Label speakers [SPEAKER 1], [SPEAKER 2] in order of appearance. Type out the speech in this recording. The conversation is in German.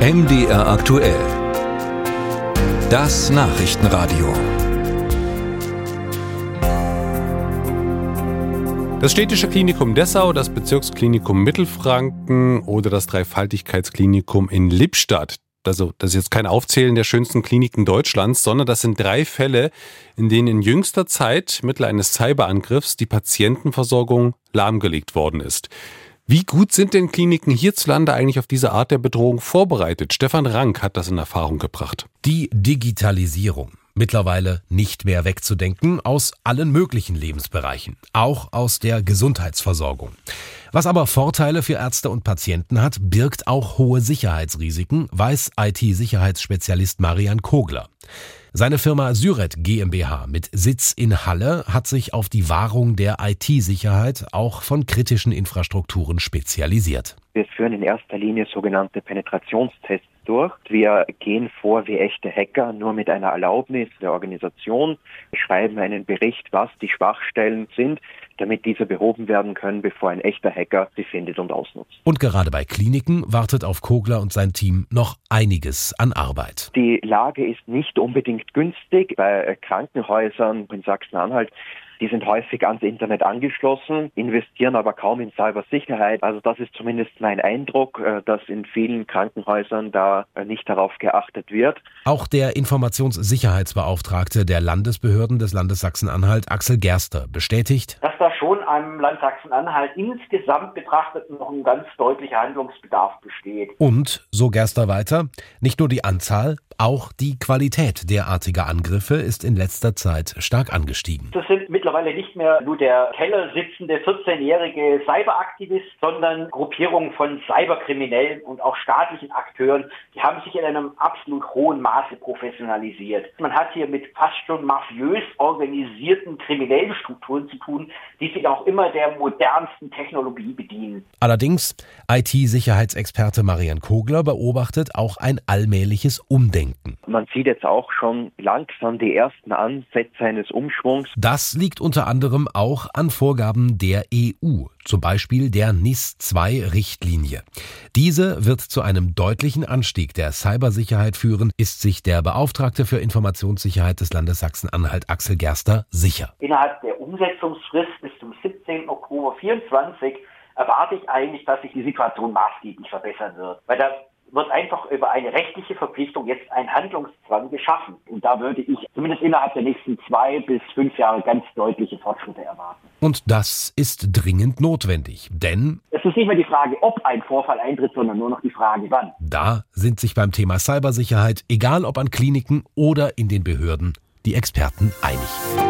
[SPEAKER 1] MDR aktuell. Das Nachrichtenradio.
[SPEAKER 2] Das städtische Klinikum Dessau, das Bezirksklinikum Mittelfranken oder das Dreifaltigkeitsklinikum in Lippstadt. Also, das ist jetzt kein Aufzählen der schönsten Kliniken Deutschlands, sondern das sind drei Fälle, in denen in jüngster Zeit mittels eines Cyberangriffs die Patientenversorgung lahmgelegt worden ist. Wie gut sind denn Kliniken hierzulande eigentlich auf diese Art der Bedrohung vorbereitet? Stefan Rank hat das in Erfahrung gebracht.
[SPEAKER 3] Die Digitalisierung mittlerweile nicht mehr wegzudenken aus allen möglichen Lebensbereichen, auch aus der Gesundheitsversorgung. Was aber Vorteile für Ärzte und Patienten hat, birgt auch hohe Sicherheitsrisiken, weiß IT-Sicherheitsspezialist Marian Kogler. Seine Firma Syret GmbH mit Sitz in Halle hat sich auf die Wahrung der IT-Sicherheit auch von kritischen Infrastrukturen spezialisiert.
[SPEAKER 4] Wir führen in erster Linie sogenannte Penetrationstests durch. Wir gehen vor wie echte Hacker, nur mit einer Erlaubnis der Organisation, schreiben einen Bericht, was die Schwachstellen sind, damit diese behoben werden können, bevor ein echter Hacker sie findet und ausnutzt.
[SPEAKER 3] Und gerade bei Kliniken wartet auf Kogler und sein Team noch einiges an Arbeit.
[SPEAKER 4] Die Lage ist nicht unbedingt günstig. Bei Krankenhäusern in Sachsen-Anhalt die sind häufig ans Internet angeschlossen, investieren aber kaum in Cybersicherheit. Also das ist zumindest mein Eindruck, äh, dass in vielen Krankenhäusern da äh, nicht darauf geachtet wird.
[SPEAKER 3] Auch der Informationssicherheitsbeauftragte der Landesbehörden des Landes Sachsen-Anhalt, Axel Gerster, bestätigt,
[SPEAKER 5] da schon am Land Sachsen-Anhalt insgesamt betrachtet noch ein ganz deutlicher Handlungsbedarf besteht.
[SPEAKER 3] Und, so Gerster weiter, nicht nur die Anzahl, auch die Qualität derartiger Angriffe ist in letzter Zeit stark angestiegen.
[SPEAKER 5] Das sind mittlerweile nicht mehr nur der Keller sitzende 14-jährige Cyberaktivist, sondern Gruppierungen von Cyberkriminellen und auch staatlichen Akteuren, die haben sich in einem absolut hohen Maße professionalisiert. Man hat hier mit fast schon mafiös organisierten kriminellen Strukturen zu tun, die sich auch immer der modernsten Technologie bedienen.
[SPEAKER 3] Allerdings, IT-Sicherheitsexperte Marian Kogler beobachtet auch ein allmähliches Umdenken.
[SPEAKER 4] Man sieht jetzt auch schon langsam die ersten Ansätze eines Umschwungs.
[SPEAKER 3] Das liegt unter anderem auch an Vorgaben der EU, zum Beispiel der NIS-2-Richtlinie. Diese wird zu einem deutlichen Anstieg der Cybersicherheit führen, ist sich der Beauftragte für Informationssicherheit des Landes Sachsen-Anhalt Axel Gerster sicher.
[SPEAKER 5] Innerhalb der Umsetzungsfrist bis zum 17. Oktober 2024 erwarte ich eigentlich, dass sich die Situation maßgeblich verbessern wird. Weil da wird einfach über eine rechtliche Verpflichtung jetzt ein Handlungszwang geschaffen. Und da würde ich zumindest innerhalb der nächsten zwei bis fünf Jahre ganz deutliche Fortschritte erwarten.
[SPEAKER 3] Und das ist dringend notwendig, denn
[SPEAKER 5] es ist nicht mehr die Frage, ob ein Vorfall eintritt, sondern nur noch die Frage, wann.
[SPEAKER 3] Da sind sich beim Thema Cybersicherheit, egal ob an Kliniken oder in den Behörden, die Experten einig.